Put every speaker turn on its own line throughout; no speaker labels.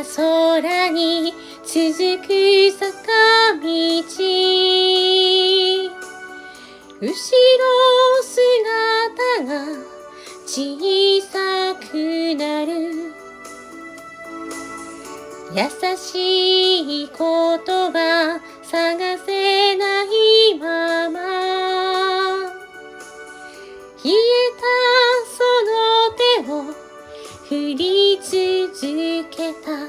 な空に続く坂道。後ろ姿が小さくなる。優しい言葉探せないまま。冷えたその手を振り続けた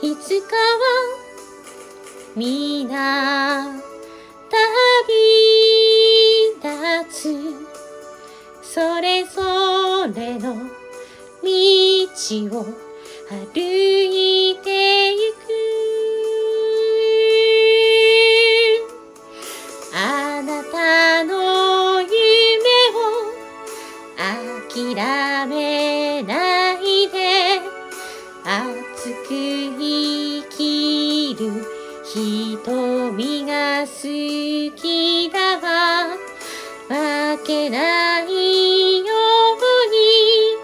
いつかは皆旅立つ。それぞれの道を歩いてゆく。あなたの夢を諦め瞳が好きだわ負けないように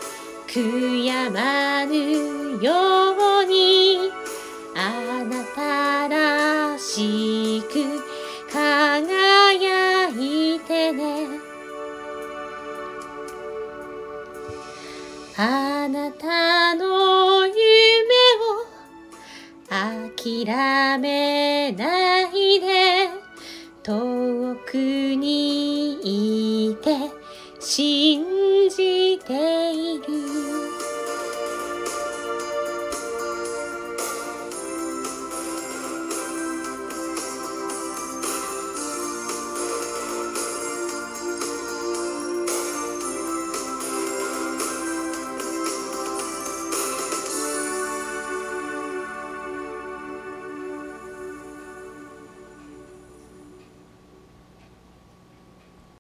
悔やまぬようにあなたらしく輝いてね。あなたのくにいて信じて